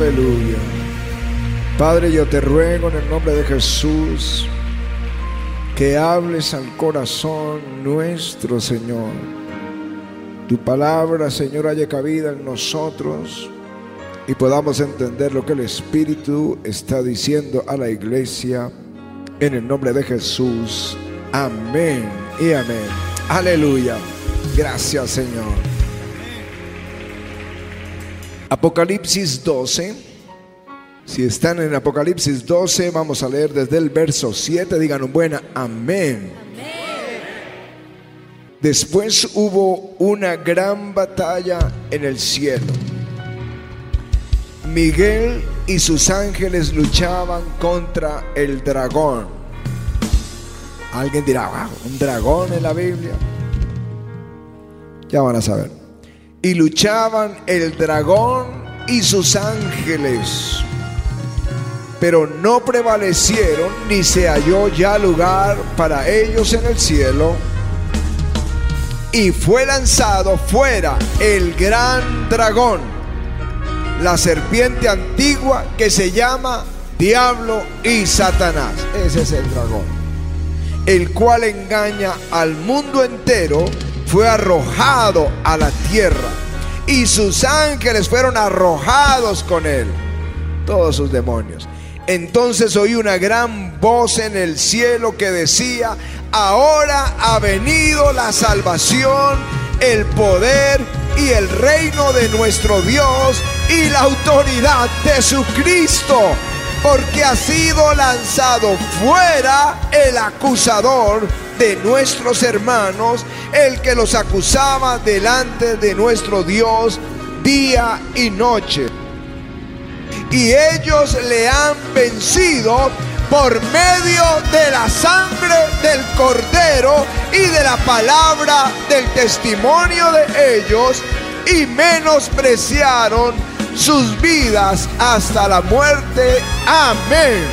Aleluya. Padre, yo te ruego en el nombre de Jesús que hables al corazón nuestro, Señor. Tu palabra, Señor, haya cabida en nosotros y podamos entender lo que el Espíritu está diciendo a la iglesia en el nombre de Jesús. Amén y amén. Aleluya. Gracias, Señor. Apocalipsis 12. Si están en Apocalipsis 12, vamos a leer desde el verso 7. Digan un buen amén. Después hubo una gran batalla en el cielo. Miguel y sus ángeles luchaban contra el dragón. Alguien dirá, wow, un dragón en la Biblia. Ya van a saber. Y luchaban el dragón y sus ángeles. Pero no prevalecieron ni se halló ya lugar para ellos en el cielo. Y fue lanzado fuera el gran dragón, la serpiente antigua que se llama Diablo y Satanás. Ese es el dragón. El cual engaña al mundo entero fue arrojado a la tierra y sus ángeles fueron arrojados con él, todos sus demonios. Entonces oí una gran voz en el cielo que decía, ahora ha venido la salvación, el poder y el reino de nuestro Dios y la autoridad de su Cristo, porque ha sido lanzado fuera el acusador de nuestros hermanos, el que los acusaba delante de nuestro Dios día y noche. Y ellos le han vencido por medio de la sangre del cordero y de la palabra del testimonio de ellos y menospreciaron sus vidas hasta la muerte. Amén.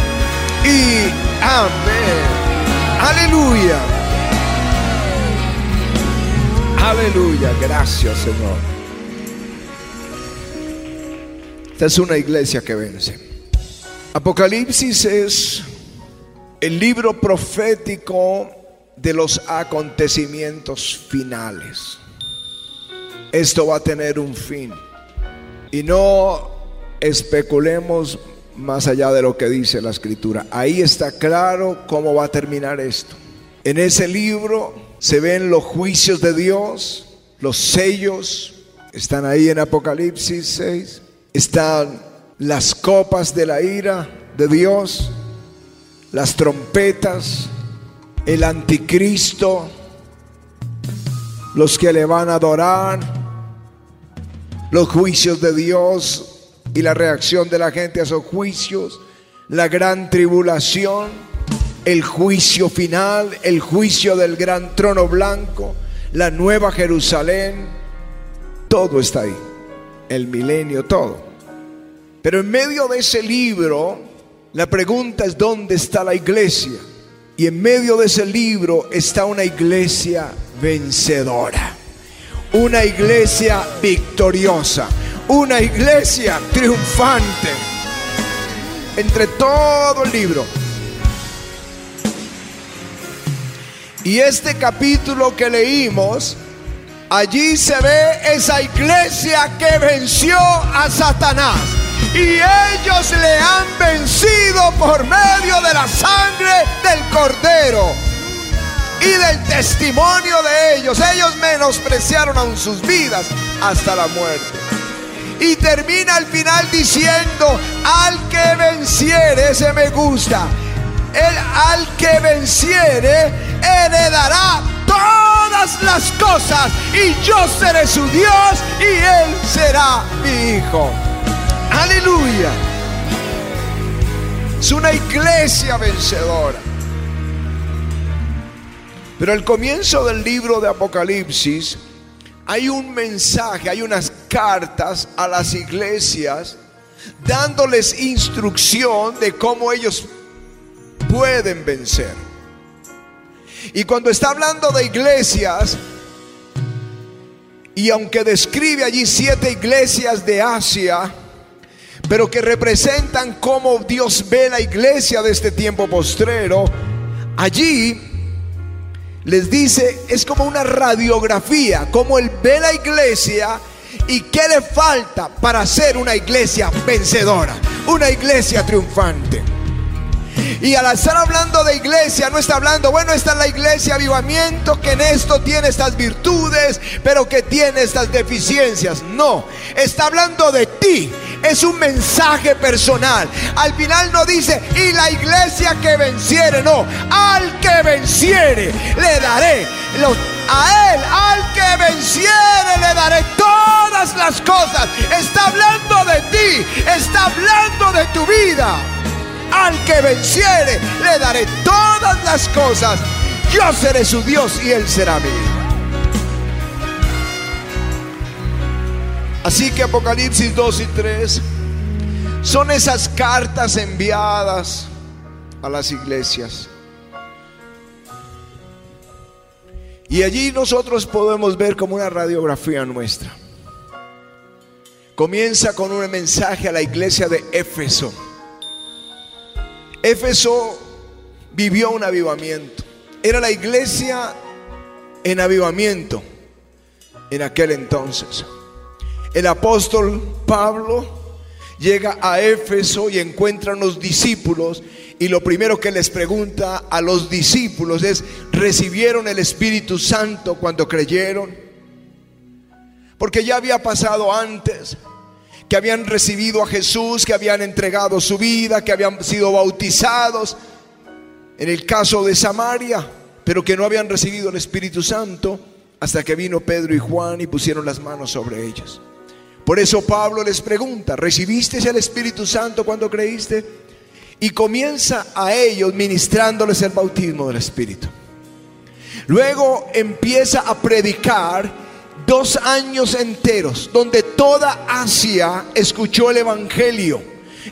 Y amén. Aleluya. Aleluya. Gracias, Señor. Esta es una iglesia que vence. Apocalipsis es el libro profético de los acontecimientos finales. Esto va a tener un fin. Y no especulemos más allá de lo que dice la escritura. Ahí está claro cómo va a terminar esto. En ese libro se ven los juicios de Dios, los sellos, están ahí en Apocalipsis 6, están las copas de la ira de Dios, las trompetas, el anticristo, los que le van a adorar, los juicios de Dios y la reacción de la gente a esos juicios, la gran tribulación, el juicio final, el juicio del gran trono blanco, la nueva Jerusalén, todo está ahí, el milenio, todo. Pero en medio de ese libro, la pregunta es dónde está la iglesia. Y en medio de ese libro está una iglesia vencedora, una iglesia victoriosa, una iglesia triunfante. Entre todo el libro. Y este capítulo que leímos, allí se ve esa iglesia que venció a Satanás. Y ellos le han vencido por medio de la sangre del cordero y del testimonio de ellos. Ellos menospreciaron aún sus vidas hasta la muerte. Y termina al final diciendo, al que venciere, ese me gusta, el al que venciere heredará todas las cosas y yo seré su Dios y él será mi hijo. Aleluya. Es una iglesia vencedora. Pero al comienzo del libro de Apocalipsis hay un mensaje, hay unas cartas a las iglesias dándoles instrucción de cómo ellos pueden vencer. Y cuando está hablando de iglesias, y aunque describe allí siete iglesias de Asia, pero que representan cómo Dios ve la iglesia de este tiempo postrero, allí les dice, es como una radiografía, como Él ve la iglesia y qué le falta para ser una iglesia vencedora, una iglesia triunfante. Y al estar hablando de iglesia, no está hablando, bueno, esta es la iglesia avivamiento que en esto tiene estas virtudes, pero que tiene estas deficiencias. No, está hablando de ti. Es un mensaje personal. Al final no dice, y la iglesia que venciere, no, al que venciere le daré a él, al que venciere, le daré todas las cosas. Está hablando de ti, está hablando de tu vida. Al que venciere, le daré todas las cosas. Yo seré su Dios y él será mío. Así que Apocalipsis 2 y 3 son esas cartas enviadas a las iglesias. Y allí nosotros podemos ver como una radiografía nuestra. Comienza con un mensaje a la iglesia de Éfeso. Éfeso vivió un avivamiento. Era la iglesia en avivamiento en aquel entonces. El apóstol Pablo llega a Éfeso y encuentra unos discípulos y lo primero que les pregunta a los discípulos es, ¿recibieron el Espíritu Santo cuando creyeron? Porque ya había pasado antes, que habían recibido a Jesús, que habían entregado su vida, que habían sido bautizados, en el caso de Samaria, pero que no habían recibido el Espíritu Santo hasta que vino Pedro y Juan y pusieron las manos sobre ellos. Por eso Pablo les pregunta, ¿recibiste el Espíritu Santo cuando creíste? y comienza a ellos ministrándoles el bautismo del Espíritu. Luego empieza a predicar dos años enteros donde toda Asia escuchó el Evangelio.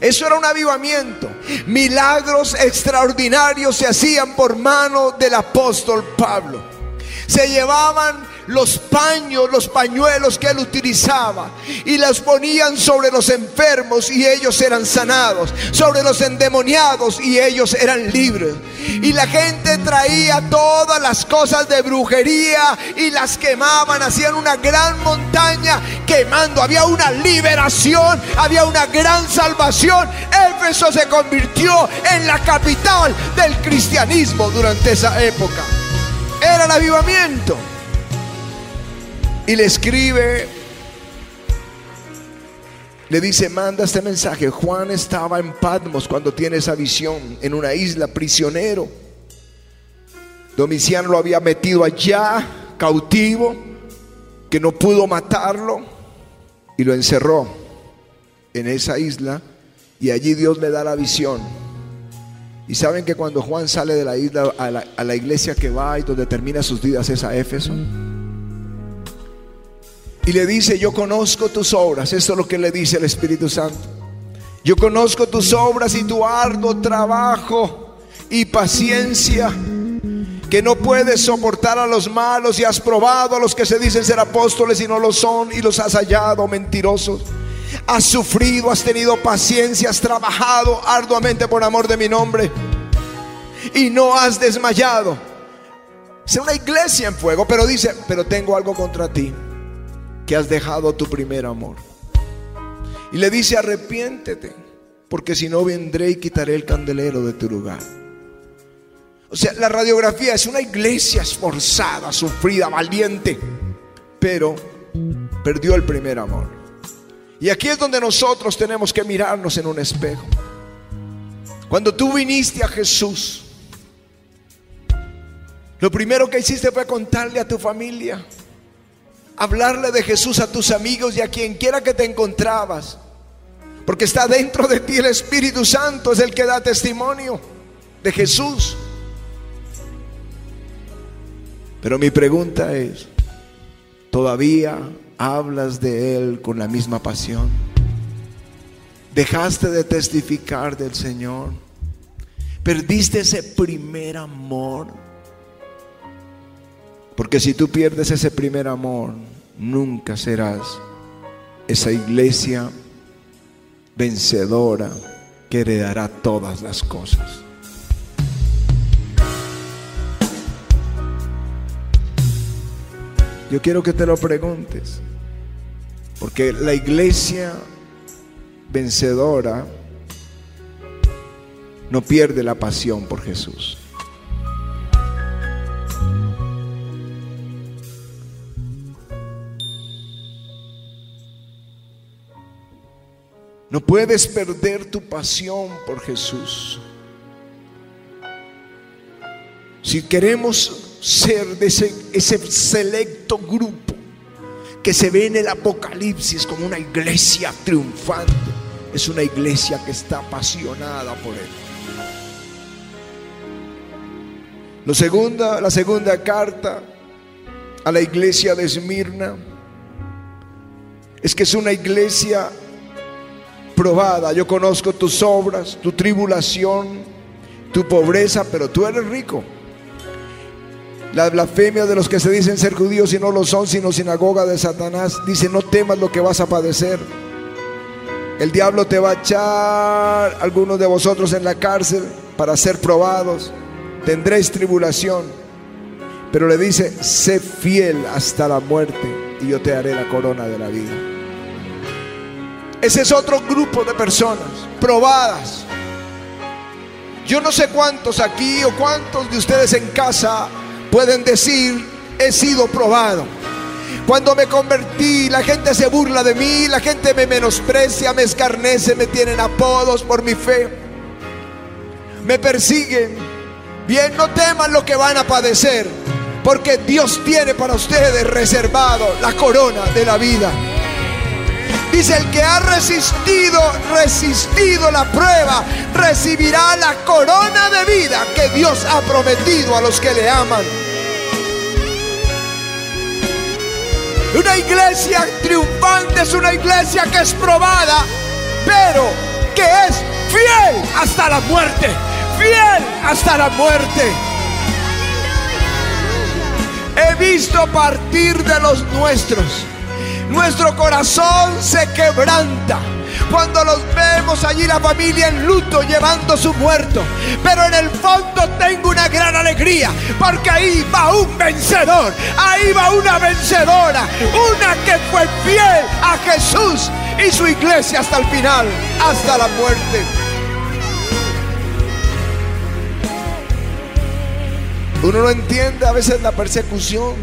Eso era un avivamiento. Milagros extraordinarios se hacían por mano del apóstol Pablo. Se llevaban los paños, los pañuelos que él utilizaba y los ponían sobre los enfermos y ellos eran sanados, sobre los endemoniados y ellos eran libres. Y la gente traía todas las cosas de brujería y las quemaban, hacían una gran montaña quemando, había una liberación, había una gran salvación. Éfeso se convirtió en la capital del cristianismo durante esa época. Era el avivamiento y le escribe, le dice, manda este mensaje. Juan estaba en Patmos cuando tiene esa visión, en una isla prisionero. Domiciano lo había metido allá, cautivo, que no pudo matarlo, y lo encerró en esa isla, y allí Dios le da la visión. Y saben que cuando Juan sale de la isla a la, a la iglesia que va y donde termina sus vidas es a Éfeso. Y le dice, yo conozco tus obras. Eso es lo que le dice el Espíritu Santo. Yo conozco tus obras y tu arduo trabajo y paciencia. Que no puedes soportar a los malos y has probado a los que se dicen ser apóstoles y no lo son y los has hallado mentirosos. Has sufrido, has tenido paciencia, has trabajado arduamente por amor de mi nombre y no has desmayado. Es una iglesia en fuego, pero dice, pero tengo algo contra ti que has dejado tu primer amor. Y le dice, arrepiéntete, porque si no vendré y quitaré el candelero de tu lugar. O sea, la radiografía es una iglesia esforzada, sufrida, valiente, pero perdió el primer amor. Y aquí es donde nosotros tenemos que mirarnos en un espejo. Cuando tú viniste a Jesús, lo primero que hiciste fue contarle a tu familia hablarle de Jesús a tus amigos y a quien quiera que te encontrabas. Porque está dentro de ti el Espíritu Santo, es el que da testimonio de Jesús. Pero mi pregunta es, ¿todavía hablas de Él con la misma pasión? ¿Dejaste de testificar del Señor? ¿Perdiste ese primer amor? Porque si tú pierdes ese primer amor, nunca serás esa iglesia vencedora que heredará todas las cosas. Yo quiero que te lo preguntes, porque la iglesia vencedora no pierde la pasión por Jesús. No puedes perder tu pasión por Jesús. Si queremos ser de ese, selecto grupo que se ve en el Apocalipsis como una iglesia triunfante, es una iglesia que está apasionada por Él. Segunda, la segunda carta a la iglesia de Esmirna es que es una iglesia probada. Yo conozco tus obras, tu tribulación, tu pobreza, pero tú eres rico. La blasfemia de los que se dicen ser judíos y no lo son, sino sinagoga de Satanás, dice, no temas lo que vas a padecer. El diablo te va a echar algunos de vosotros en la cárcel para ser probados. Tendréis tribulación. Pero le dice, sé fiel hasta la muerte y yo te haré la corona de la vida. Ese es otro grupo de personas probadas. Yo no sé cuántos aquí o cuántos de ustedes en casa pueden decir, he sido probado. Cuando me convertí, la gente se burla de mí, la gente me menosprecia, me escarnece, me tienen apodos por mi fe. Me persiguen. Bien, no teman lo que van a padecer, porque Dios tiene para ustedes reservado la corona de la vida. Dice, el que ha resistido, resistido la prueba, recibirá la corona de vida que Dios ha prometido a los que le aman. Una iglesia triunfante es una iglesia que es probada, pero que es fiel hasta la muerte. Fiel hasta la muerte. He visto partir de los nuestros nuestro corazón se quebranta. Cuando los vemos allí la familia en luto llevando su muerto. Pero en el fondo tengo una gran alegría. Porque ahí va un vencedor. Ahí va una vencedora. Una que fue fiel a Jesús y su iglesia hasta el final. Hasta la muerte. Uno no entiende a veces la persecución.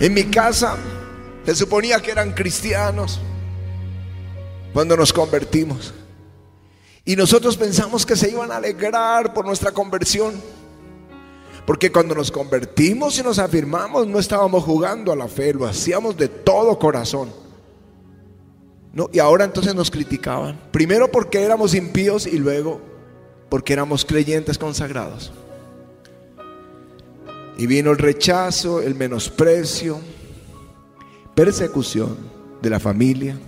En mi casa se suponía que eran cristianos cuando nos convertimos. Y nosotros pensamos que se iban a alegrar por nuestra conversión. Porque cuando nos convertimos y nos afirmamos, no estábamos jugando a la fe, lo hacíamos de todo corazón. ¿No? Y ahora entonces nos criticaban. Primero porque éramos impíos y luego porque éramos creyentes consagrados. Y vino el rechazo, el menosprecio, persecución de la familia.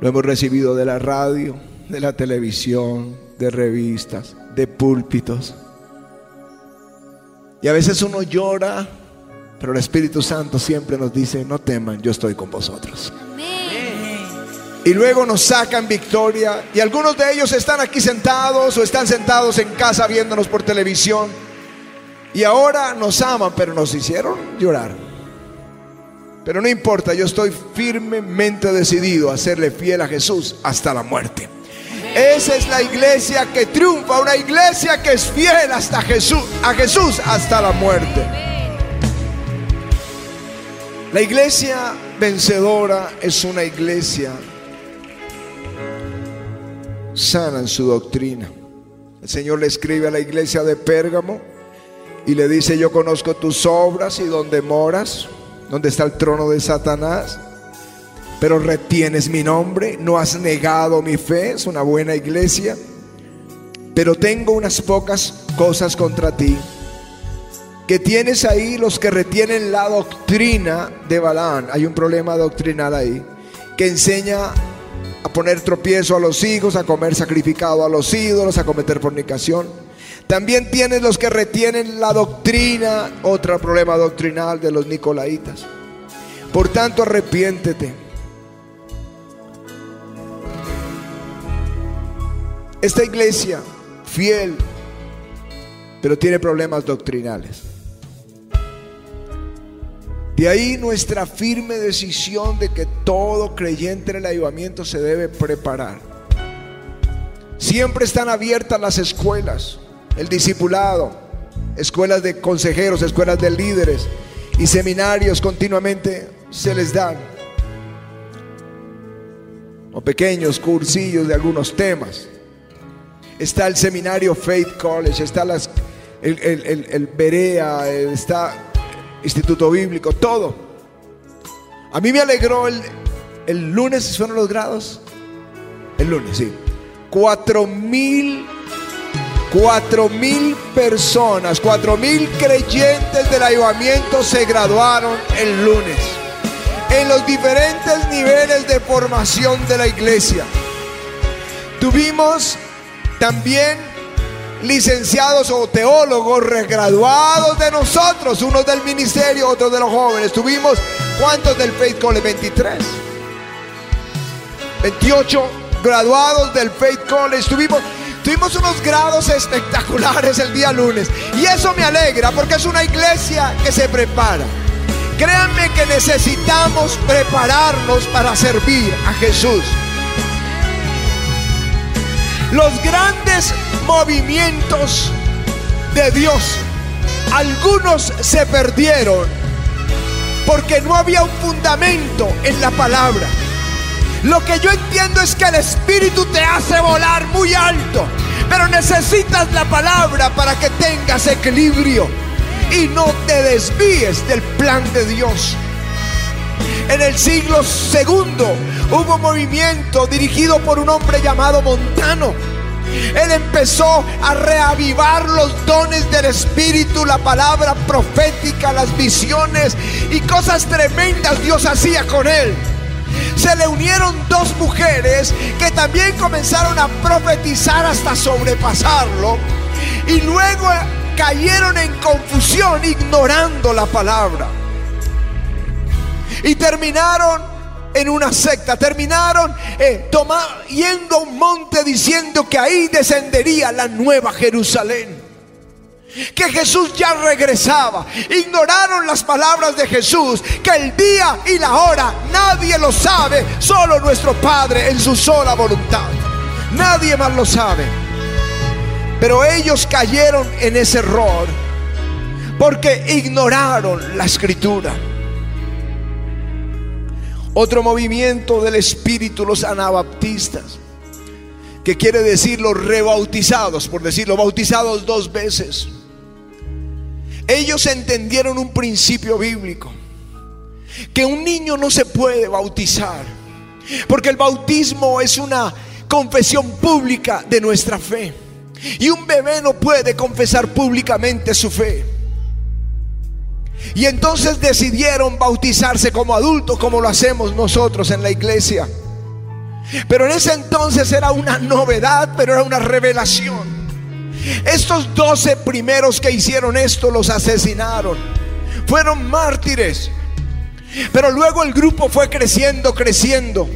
Lo hemos recibido de la radio, de la televisión, de revistas, de púlpitos. Y a veces uno llora, pero el Espíritu Santo siempre nos dice, no teman, yo estoy con vosotros. Y luego nos sacan victoria. Y algunos de ellos están aquí sentados o están sentados en casa viéndonos por televisión. Y ahora nos aman, pero nos hicieron llorar. Pero no importa, yo estoy firmemente decidido a serle fiel a Jesús hasta la muerte. Esa es la iglesia que triunfa, una iglesia que es fiel hasta Jesús, a Jesús hasta la muerte. La iglesia vencedora es una iglesia sana en su doctrina. El Señor le escribe a la iglesia de Pérgamo y le dice, yo conozco tus obras y donde moras donde está el trono de Satanás, pero retienes mi nombre, no has negado mi fe, es una buena iglesia, pero tengo unas pocas cosas contra ti, que tienes ahí los que retienen la doctrina de Balaán, hay un problema doctrinal ahí, que enseña a poner tropiezo a los hijos, a comer sacrificado a los ídolos, a cometer fornicación. También tienes los que retienen la doctrina, otro problema doctrinal de los nicolaitas. Por tanto, arrepiéntete. Esta iglesia, fiel, pero tiene problemas doctrinales. De ahí nuestra firme decisión de que todo creyente en el avivamiento se debe preparar. Siempre están abiertas las escuelas el discipulado, escuelas de consejeros, escuelas de líderes y seminarios continuamente se les dan. O pequeños cursillos de algunos temas. Está el seminario Faith College, está el, el, el Berea, está Instituto Bíblico, todo. A mí me alegró el, el lunes, ¿fueron los grados? El lunes, sí. Cuatro mil, cuatro mil personas, cuatro mil creyentes del ayudamiento se graduaron el lunes. En los diferentes niveles de formación de la iglesia. Tuvimos también licenciados o teólogos regraduados de nosotros, unos del ministerio, otros de los jóvenes. Tuvimos, ¿cuántos del Faith College? 23. 28 graduados del Faith College. Tuvimos, tuvimos unos grados espectaculares el día lunes. Y eso me alegra porque es una iglesia que se prepara. Créanme que necesitamos prepararnos para servir a Jesús. Los grandes movimientos de Dios, algunos se perdieron porque no había un fundamento en la palabra. Lo que yo entiendo es que el Espíritu te hace volar muy alto, pero necesitas la palabra para que tengas equilibrio y no te desvíes del plan de Dios. En el siglo segundo hubo un movimiento dirigido por un hombre llamado Montano. Él empezó a reavivar los dones del Espíritu, la palabra profética, las visiones y cosas tremendas Dios hacía con él. Se le unieron dos mujeres que también comenzaron a profetizar hasta sobrepasarlo y luego cayeron en confusión ignorando la palabra y terminaron en una secta. Terminaron eh, yendo a un monte diciendo que ahí descendería la nueva Jerusalén. Que Jesús ya regresaba. Ignoraron las palabras de Jesús. Que el día y la hora nadie lo sabe. Solo nuestro Padre en su sola voluntad. Nadie más lo sabe. Pero ellos cayeron en ese error. Porque ignoraron la escritura. Otro movimiento del Espíritu, los anabaptistas, que quiere decir los rebautizados, por decirlo, bautizados dos veces. Ellos entendieron un principio bíblico, que un niño no se puede bautizar, porque el bautismo es una confesión pública de nuestra fe. Y un bebé no puede confesar públicamente su fe. Y entonces decidieron bautizarse como adultos, como lo hacemos nosotros en la iglesia. Pero en ese entonces era una novedad, pero era una revelación. Estos doce primeros que hicieron esto los asesinaron. Fueron mártires. Pero luego el grupo fue creciendo, creciendo.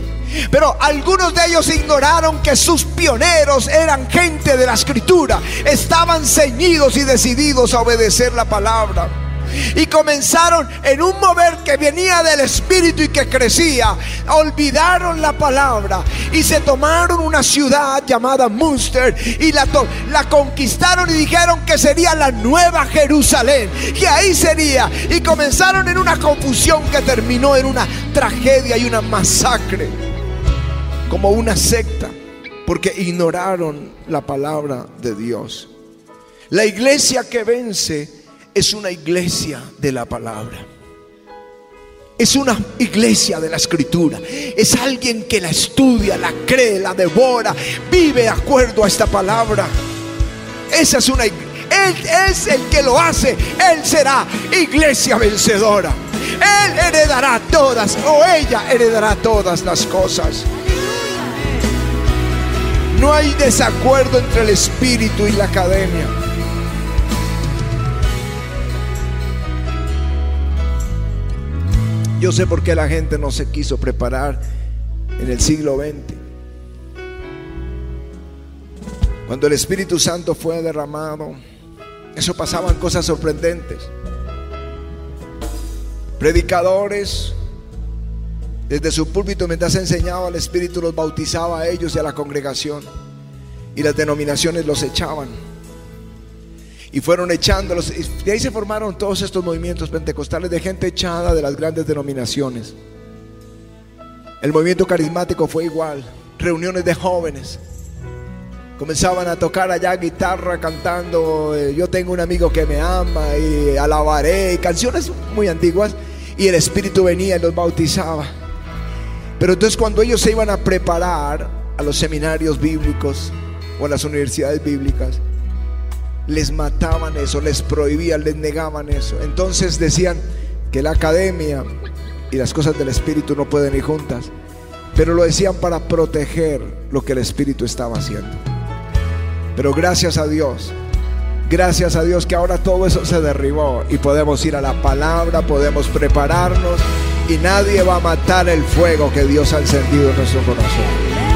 Pero algunos de ellos ignoraron que sus pioneros eran gente de la escritura. Estaban ceñidos y decididos a obedecer la palabra. Y comenzaron en un mover que venía del Espíritu y que crecía. Olvidaron la palabra y se tomaron una ciudad llamada Munster y la, la conquistaron y dijeron que sería la nueva Jerusalén. Que ahí sería. Y comenzaron en una confusión que terminó en una tragedia y una masacre. Como una secta. Porque ignoraron la palabra de Dios. La iglesia que vence es una iglesia de la palabra. Es una iglesia de la escritura. Es alguien que la estudia, la cree, la devora, vive de acuerdo a esta palabra. Esa es una Él es el que lo hace. Él será iglesia vencedora. Él heredará todas o ella heredará todas las cosas. No hay desacuerdo entre el espíritu y la academia. Yo sé por qué la gente no se quiso preparar en el siglo XX. Cuando el Espíritu Santo fue derramado, eso pasaban cosas sorprendentes. Predicadores, desde su púlpito mientras enseñaba, el Espíritu los bautizaba a ellos y a la congregación. Y las denominaciones los echaban. Y fueron echándolos. Y de ahí se formaron todos estos movimientos pentecostales de gente echada de las grandes denominaciones. El movimiento carismático fue igual. Reuniones de jóvenes. Comenzaban a tocar allá guitarra cantando, eh, yo tengo un amigo que me ama y alabaré, y canciones muy antiguas, y el Espíritu venía y los bautizaba. Pero entonces cuando ellos se iban a preparar a los seminarios bíblicos o a las universidades bíblicas, les mataban eso, les prohibían, les negaban eso. Entonces decían que la academia y las cosas del Espíritu no pueden ir juntas, pero lo decían para proteger lo que el Espíritu estaba haciendo. Pero gracias a Dios, gracias a Dios que ahora todo eso se derribó y podemos ir a la palabra, podemos prepararnos y nadie va a matar el fuego que Dios ha encendido en nuestro corazón.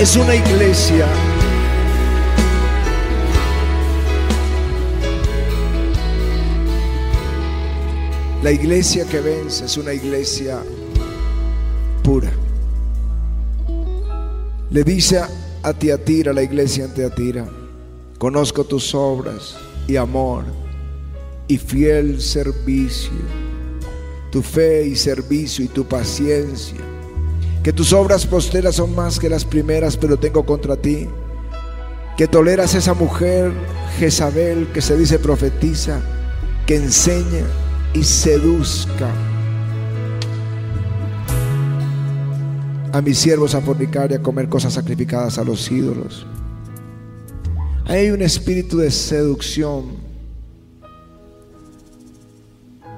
Es una iglesia La iglesia que vence es una iglesia pura. Le dice a Tiatira, la iglesia en Tiatira, conozco tus obras y amor y fiel servicio, tu fe y servicio y tu paciencia, que tus obras posteras son más que las primeras, pero tengo contra ti, que toleras esa mujer Jezabel que se dice profetiza, que enseña y seduzca a mis siervos a fornicar y a comer cosas sacrificadas a los ídolos. Hay un espíritu de seducción.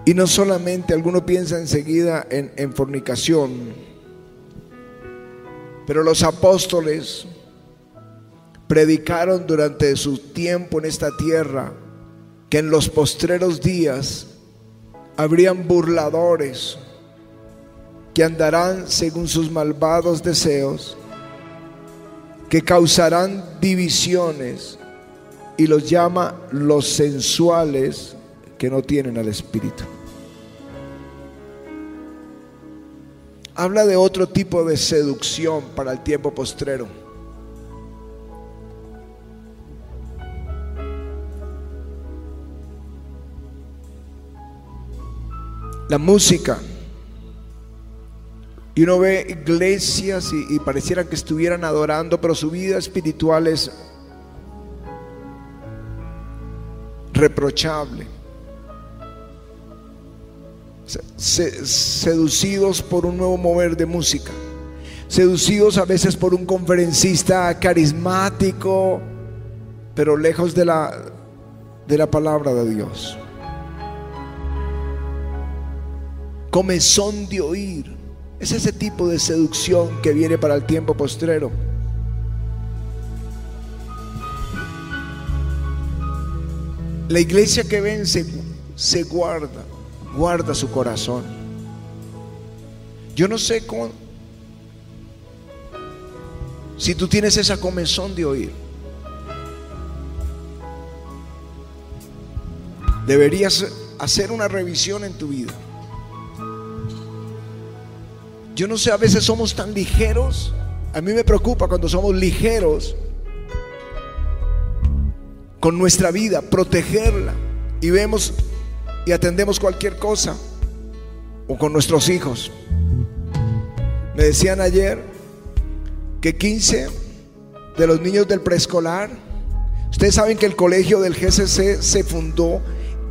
Y no solamente alguno piensa enseguida en, en fornicación, pero los apóstoles predicaron durante su tiempo en esta tierra que en los postreros días habrían burladores que andarán según sus malvados deseos, que causarán divisiones y los llama los sensuales que no tienen al Espíritu. Habla de otro tipo de seducción para el tiempo postrero. La música y uno ve iglesias y, pareciera que estuvieran adorando, pero su vida espiritual es reprochable. Seducidos por un nuevo mover de música, seducidos a veces por un conferencista carismático, pero lejos de la, de la palabra de Dios. Comezón de oír es ese tipo de seducción que viene para el tiempo postrero. La iglesia que vence se guarda, guarda su corazón. Yo no sé cómo, si tú tienes esa comezón de oír. Deberías hacer una revisión en tu vida. Yo no sé, a veces somos tan ligeros. A mí me preocupa cuando somos ligeros con nuestra vida, protegerla y vemos y atendemos cualquier cosa o con nuestros hijos. Me decían ayer que 15 de los niños del preescolar, ustedes saben que el colegio del GCC se fundó,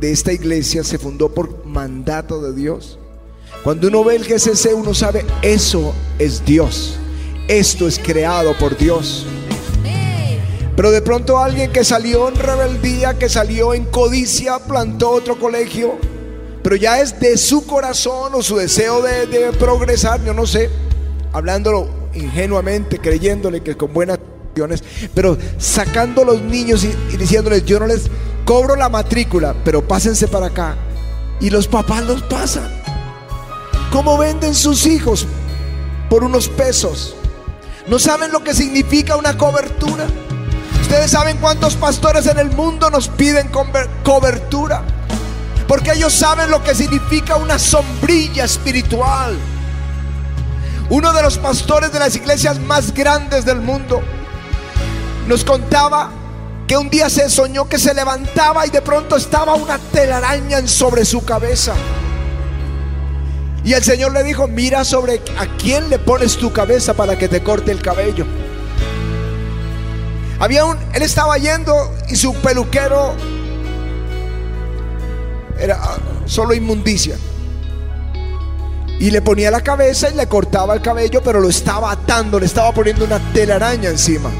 de esta iglesia se fundó por mandato de Dios. Cuando uno ve el GCC, uno sabe, eso es Dios. Esto es creado por Dios. Pero de pronto alguien que salió en rebeldía, que salió en codicia, plantó otro colegio, pero ya es de su corazón o su deseo de, progresar, yo no sé, hablándolo ingenuamente, creyéndole que con buenas acciones, pero sacando a los niños y, y diciéndoles, yo no les cobro la matrícula, pero pásense para acá. Y los papás los pasan. ¿Cómo venden sus hijos? Por unos pesos. ¿No saben lo que significa una cobertura? Ustedes saben cuántos pastores en el mundo nos piden cobertura. Porque ellos saben lo que significa una sombrilla espiritual. Uno de los pastores de las iglesias más grandes del mundo nos contaba que un día se soñó que se levantaba y de pronto estaba una telaraña sobre su cabeza. Y el Señor le dijo, mira sobre a quién le pones tu cabeza para que te corte el cabello. Había un, él estaba yendo y su peluquero era solo inmundicia. Y le ponía la cabeza y le cortaba el cabello, pero lo estaba atando, le estaba poniendo una telaraña encima.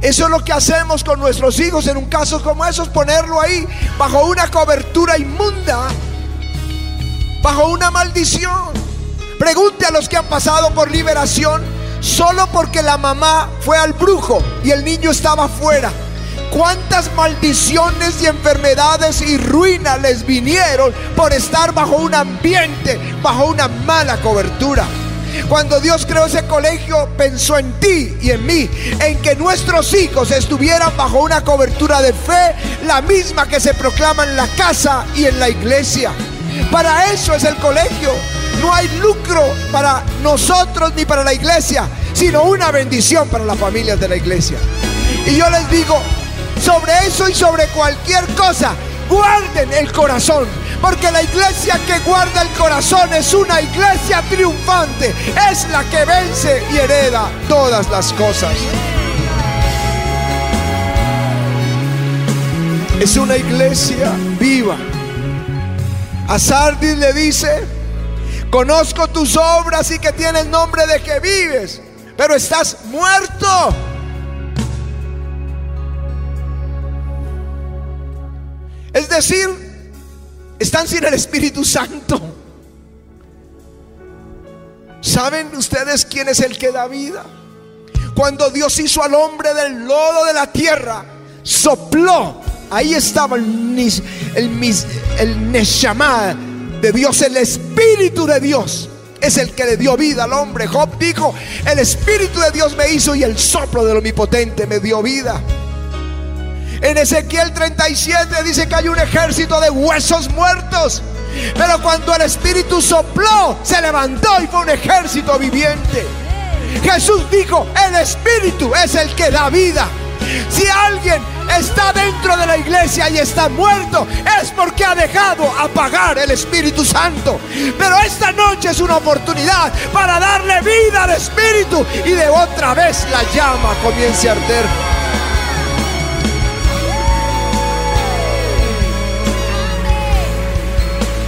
Eso es lo que hacemos con nuestros hijos en un caso como esos, ponerlo ahí bajo una cobertura inmunda, bajo una maldición. Pregunte a los que han pasado por liberación solo porque la mamá fue al brujo y el niño estaba afuera. ¿Cuántas maldiciones y enfermedades y ruinas les vinieron por estar bajo un ambiente, bajo una mala cobertura? Cuando Dios creó ese colegio, pensó en ti y en mí, en que nuestros hijos estuvieran bajo una cobertura de fe, la misma que se proclama en la casa y en la iglesia. Para eso es el colegio. No hay lucro para nosotros ni para la iglesia, sino una bendición para las familias de la iglesia. Y yo les digo, sobre eso y sobre cualquier cosa, guarden el corazón. Porque la iglesia que guarda el corazón es una iglesia triunfante. Es la que vence y hereda todas las cosas. Es una iglesia viva. A Sardis le dice, conozco tus obras y que tienes nombre de que vives, pero estás muerto. Es decir, están sin el Espíritu Santo. ¿Saben ustedes quién es el que da vida? Cuando Dios hizo al hombre del lodo de la tierra, sopló. Ahí estaba el, el, el de Dios, el Espíritu de Dios. Es el que le dio vida al hombre. Job dijo, el Espíritu de Dios me hizo y el soplo del Omnipotente me dio vida. En Ezequiel 37 dice que hay un ejército de huesos muertos. Pero cuando el Espíritu sopló, se levantó y fue un ejército viviente. Jesús dijo, el Espíritu es el que da vida. Si alguien está dentro de la iglesia y está muerto, es porque ha dejado apagar el Espíritu Santo. Pero esta noche es una oportunidad para darle vida al Espíritu y de otra vez la llama comience a arder.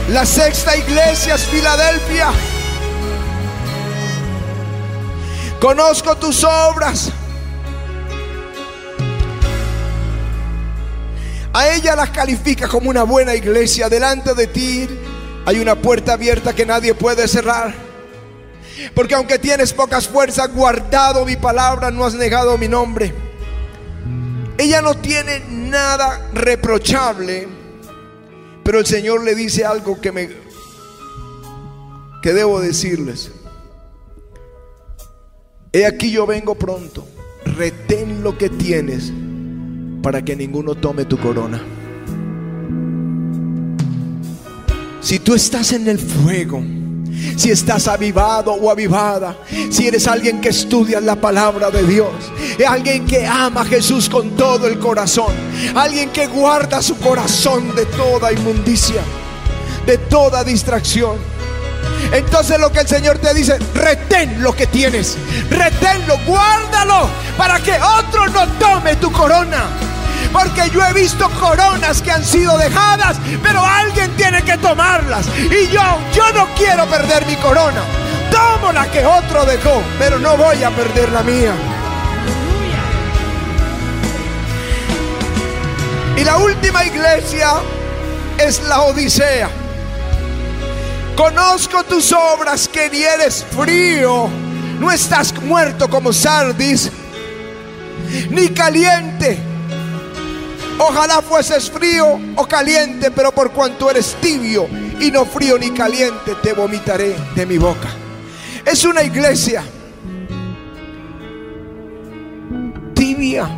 La sexta iglesia es Filadelfia. Conozco tus obras. A ella las califica como una buena iglesia. Delante de ti hay una puerta abierta que nadie puede cerrar. Porque aunque tienes pocas fuerzas, guardado mi palabra, no has negado mi nombre. Ella no tiene nada reprochable pero el Señor le dice algo que me que debo decirles. He aquí yo vengo pronto. Retén lo que tienes para que ninguno tome tu corona. Si tú estás en el fuego, si estás avivado o avivada, si eres alguien que estudia la palabra de Dios, alguien que ama a Jesús con todo el corazón, alguien que guarda su corazón de toda inmundicia, de toda distracción. Entonces lo que el Señor te dice, retén lo que tienes, reténlo, guárdalo para que otro no tome tu corona. Porque yo he visto coronas que han sido dejadas, pero alguien tiene que tomarlas. Y yo, yo no quiero perder mi corona. Tomo la que otro dejó, pero no voy a perder la mía. Y la última iglesia es la Odisea. Conozco tus obras que ni eres frío, no estás muerto como Sardis, ni caliente Ojalá fueses frío o caliente, pero por cuanto eres tibio y no frío ni caliente, te vomitaré de mi boca. Es una iglesia tibia.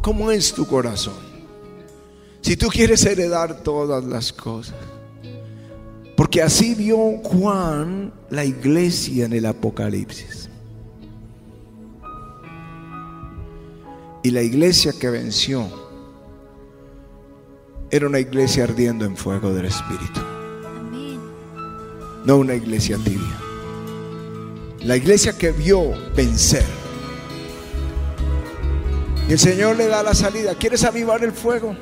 ¿Cómo es tu corazón? Si tú quieres heredar todas las cosas. Porque así vio Juan la iglesia en el Apocalipsis. Y la iglesia que venció era una iglesia ardiendo en fuego del Espíritu. No una iglesia tibia. La iglesia que vio vencer. Y el Señor le da la salida. ¿Quieres avivar el fuego?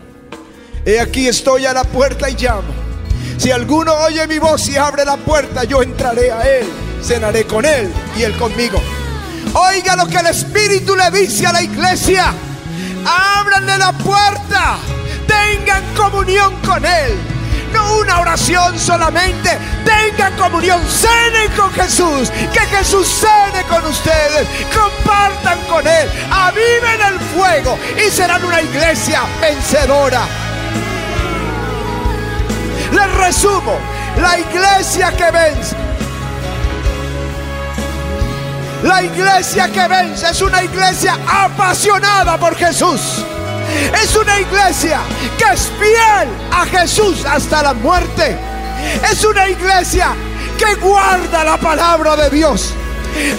He aquí estoy a la puerta y llamo. Si alguno oye mi voz y abre la puerta, yo entraré a él, cenaré con él y él conmigo. Oiga lo que el Espíritu le dice a la iglesia. Ábranle la puerta. Tengan comunión con él no una oración solamente. Tengan comunión, cenen con Jesús, que Jesús cene con ustedes, compartan con Él, aviven el fuego y serán una iglesia vencedora. Les resumo, la iglesia que vence. La iglesia que vence es una iglesia apasionada por Jesús. Es una iglesia que es fiel a Jesús hasta la muerte. Es una iglesia que guarda la palabra de Dios.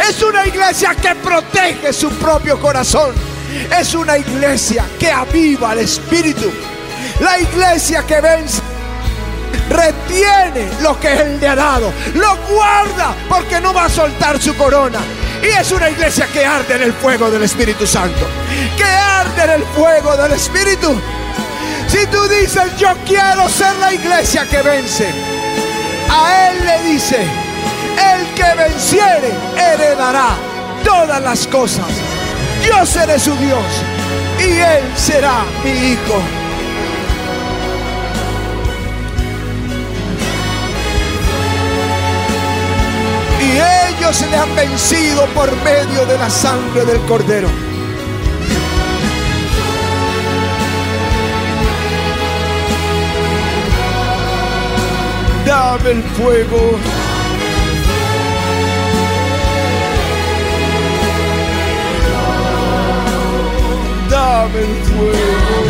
Es una iglesia que protege su propio corazón. Es una iglesia que aviva el espíritu. La iglesia que vence retiene lo que Él le ha dado. Lo guarda porque no va a soltar su corona. Y es una iglesia que arde en el fuego del Espíritu Santo. Que arde en el fuego del Espíritu. Si tú dices, yo quiero ser la iglesia que vence, a Él le dice, el que venciere heredará todas las cosas. Yo seré su Dios y Él será mi hijo. Ellos le han vencido por medio de la sangre del cordero. Dame el fuego. Dame el fuego.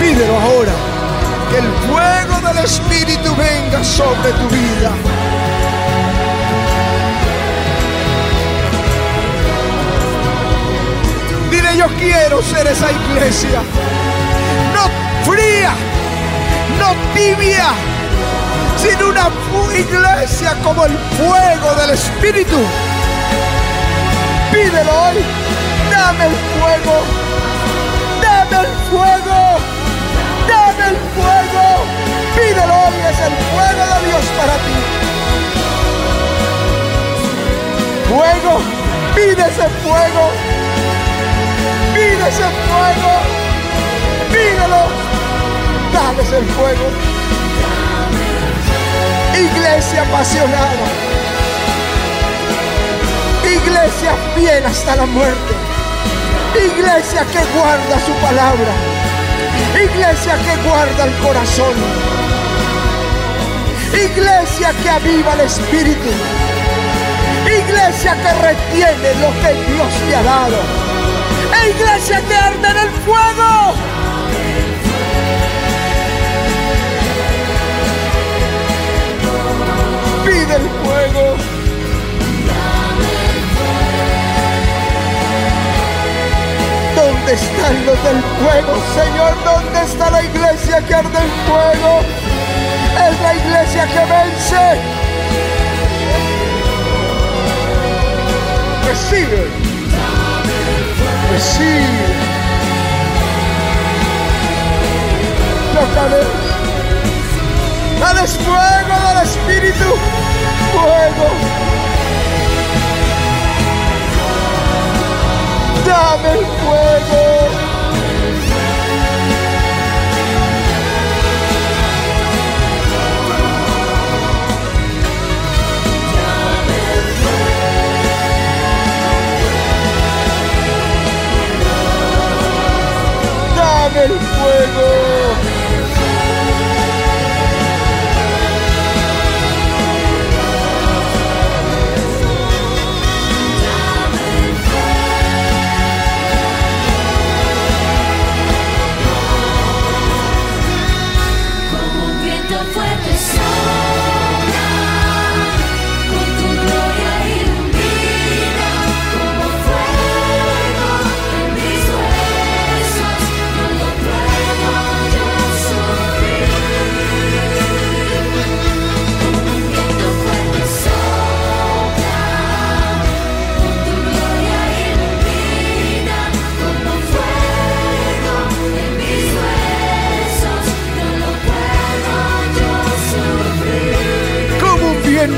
Pídelo ahora, que el fuego del Espíritu venga sobre tu vida. Dile, yo quiero ser esa iglesia, no fría, no tibia, sino una iglesia como el fuego del Espíritu Pídelo hoy. Dame el fuego. Dame el fuego. Dame el fuego. Pídelo hoy. Es el fuego de Dios para ti. Fuego. Pide ese fuego. Pide ese fuego. Pídelo. Dame ese fuego. Iglesia apasionada Iglesia fiel hasta la muerte. Iglesia que guarda su palabra. Iglesia que guarda el corazón. Iglesia que aviva el espíritu. Iglesia que retiene lo que Dios te ha dado. E iglesia que arde en el fuego. Pide el fuego. ¿Dónde están los del fuego, Señor? ¿Dónde está la iglesia que arde en fuego? Es la iglesia que vence. Recibe. Recibe. Tócale. Dale fuego del Espíritu. fuego. Dame fuego.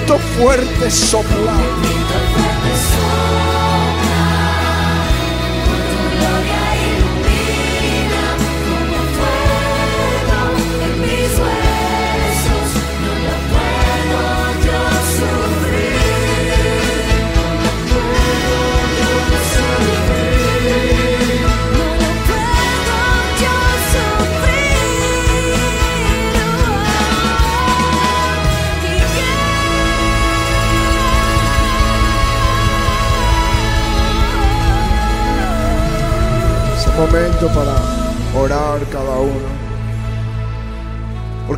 Viento fuerte sopla.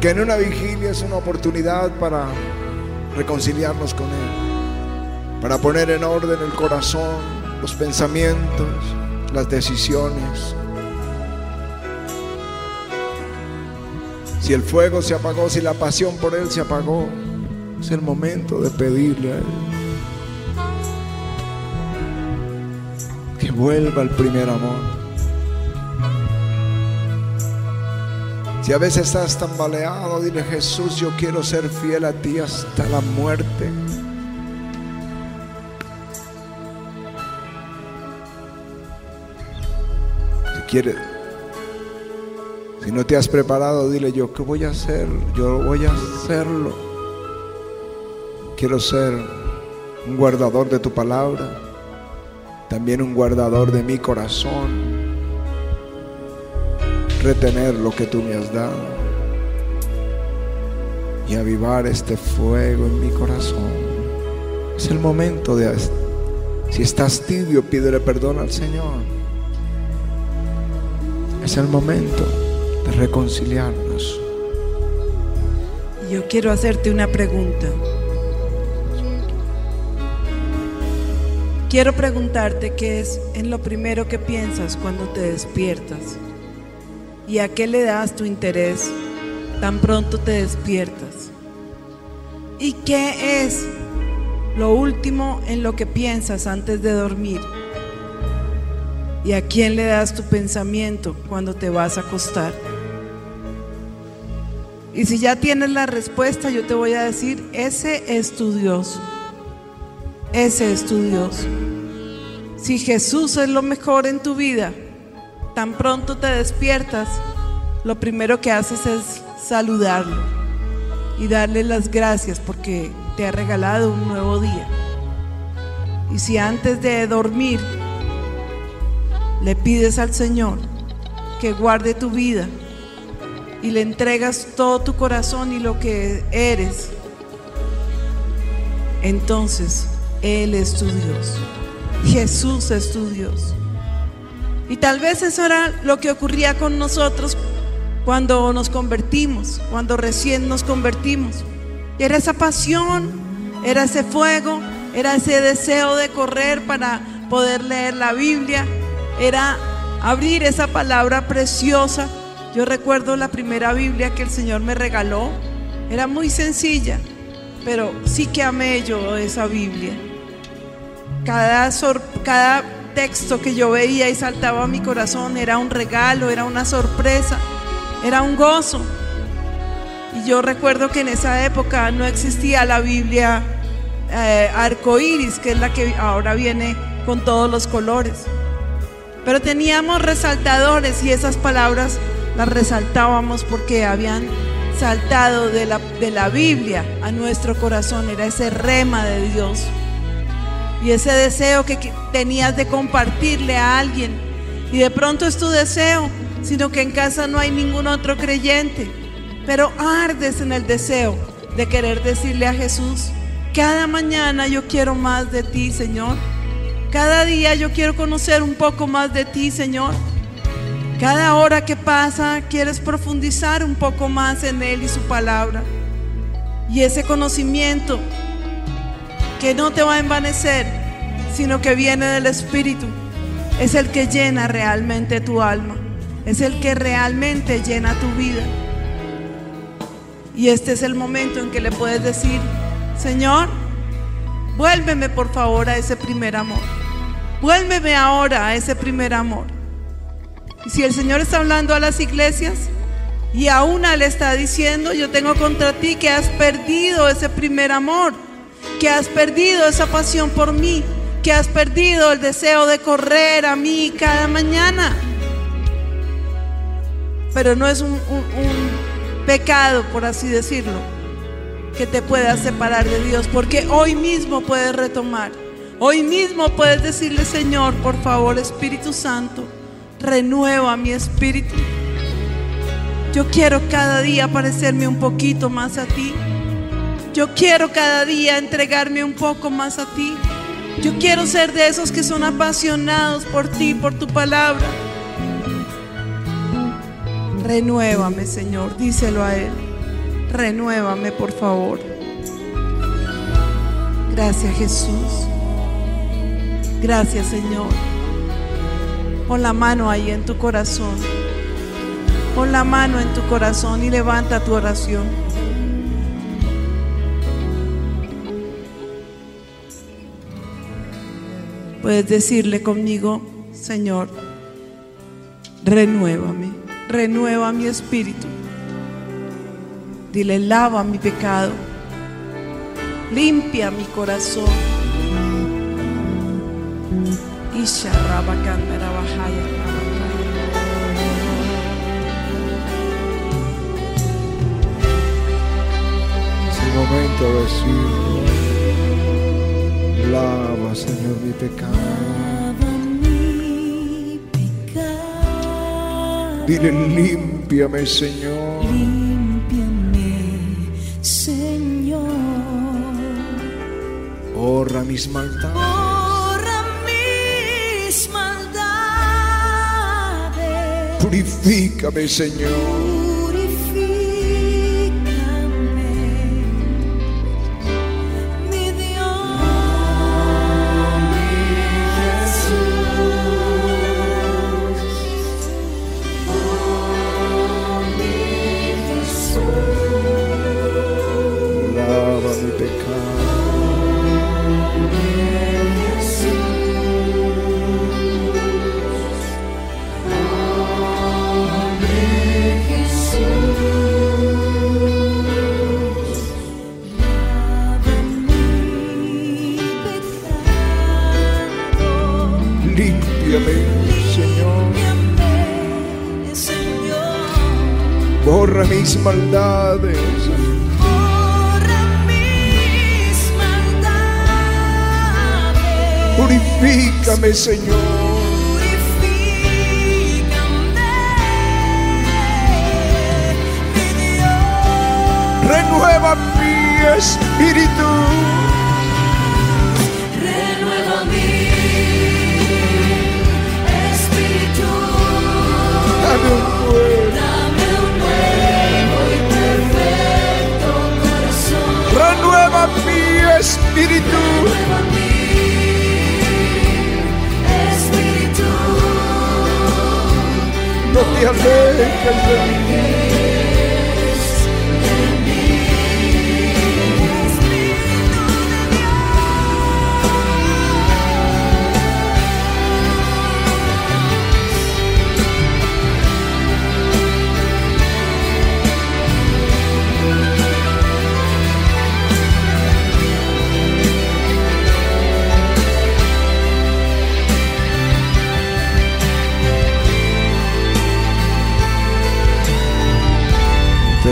Porque en una vigilia es una oportunidad para reconciliarnos con Él. Para poner en orden el corazón, los pensamientos, las decisiones. Si el fuego se apagó, si la pasión por Él se apagó, es el momento de pedirle a Él que vuelva al primer amor. Si a veces estás tambaleado, dile Jesús, yo quiero ser fiel a ti hasta la muerte. Si quieres, si no te has preparado, dile yo, ¿qué voy a hacer? Yo voy a hacerlo. Quiero ser un guardador de tu palabra, también un guardador de mi corazón retener lo que tú me has dado y avivar este fuego en mi corazón. Es el momento de, si estás tibio, pídele perdón al Señor. Es el momento de reconciliarnos. Yo quiero hacerte una pregunta. Quiero preguntarte qué es en lo primero que piensas cuando te despiertas y a qué le das tu interés tan pronto te despiertas. ¿Y qué es lo último en lo que piensas antes de dormir? ¿Y a quién le das tu pensamiento cuando te vas a acostar? Y si ya tienes la respuesta, yo te voy a decir, ese es tu Dios. Ese es tu Dios. Si Jesús es lo mejor en tu vida, tan pronto te despiertas, lo primero que haces es saludarlo y darle las gracias porque te ha regalado un nuevo día. Y si antes de dormir le pides al Señor que guarde tu vida y le entregas todo tu corazón y lo que eres, entonces Él es tu Dios. Jesús es tu Dios. Y tal vez eso era lo que ocurría con nosotros cuando nos convertimos, cuando recién nos convertimos. Era esa pasión, era ese fuego, era ese deseo de correr para poder leer la Biblia, era abrir esa palabra preciosa. Yo recuerdo la primera Biblia que el Señor me regaló, era muy sencilla, pero sí que amé yo esa Biblia. Cada, sor- cada texto que yo veía y saltaba a mi corazón era un regalo, era una sorpresa, era un gozo. Y yo recuerdo que en esa época no existía la Biblia eh, arco iris, que es la que ahora viene con todos los colores. Pero teníamos resaltadores y esas palabras las resaltábamos porque habían saltado de la, de la Biblia a nuestro corazón. Era ese rema de Dios. Y ese deseo que tenías de compartirle a alguien. Y de pronto es tu deseo, sino que en casa no hay ningún otro creyente. Pero ardes en el deseo de querer decirle a Jesús, cada mañana yo quiero más de ti, Señor. Cada día yo quiero conocer un poco más de ti, Señor. Cada hora que pasa quieres profundizar un poco más en Él y su palabra. Y ese conocimiento que no te va a envanecer, sino que viene del Espíritu, es el que llena realmente tu alma. Es el que realmente llena tu vida. Y este es el momento en que le puedes decir, Señor, vuélveme por favor a ese primer amor. Vuélveme ahora a ese primer amor. Y si el Señor está hablando a las iglesias y a una le está diciendo, yo tengo contra ti que has perdido ese primer amor, que has perdido esa pasión por mí, que has perdido el deseo de correr a mí cada mañana. Pero no es un, pecado, por así decirlo, que te pueda separar de Dios, porque hoy mismo puedes retomar. Hoy mismo puedes decirle, Señor, por favor, Espíritu Santo, renueva mi espíritu. Yo quiero cada día parecerme un poquito más a ti. Yo quiero cada día entregarme un poco más a ti. Yo quiero ser de esos que son apasionados por ti, por tu palabra. Renuévame, Señor, díselo a Él. Renuévame, por favor. Gracias, Jesús. Gracias, Señor. Pon la mano ahí en tu corazón. Pon la mano en tu corazón y levanta tu oración. Puedes decirle conmigo, Señor, renuévame, renueva mi espíritu. Dile, lava mi pecado, limpia mi corazón. Es el momento de lava, Señor, mi pecado. Mi pecado. Dile, límpiame, Señor. Límpiame, Señor. Borra mis maldades. Borra mis maldades. Purifícame, Señor. Borra mis maldades. Purifícame, Señor. Renueva mi espíritu. Renueva mi espíritu. Dame un nuevo. Renueva mi espíritu. Renueva mi espíritu. No te alejes de mí.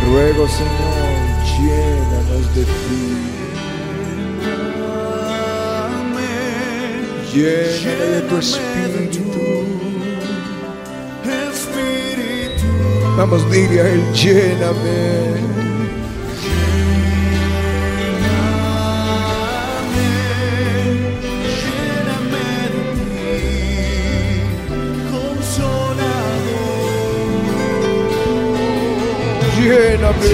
Ruego, Señor, llénanos de ti. Lléname de tu espíritu. Vamos, dile a Él, lléname. Lléname.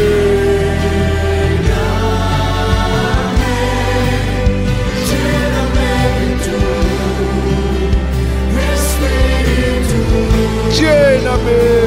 Lléname.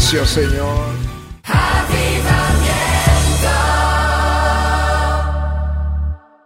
Gracias Señor.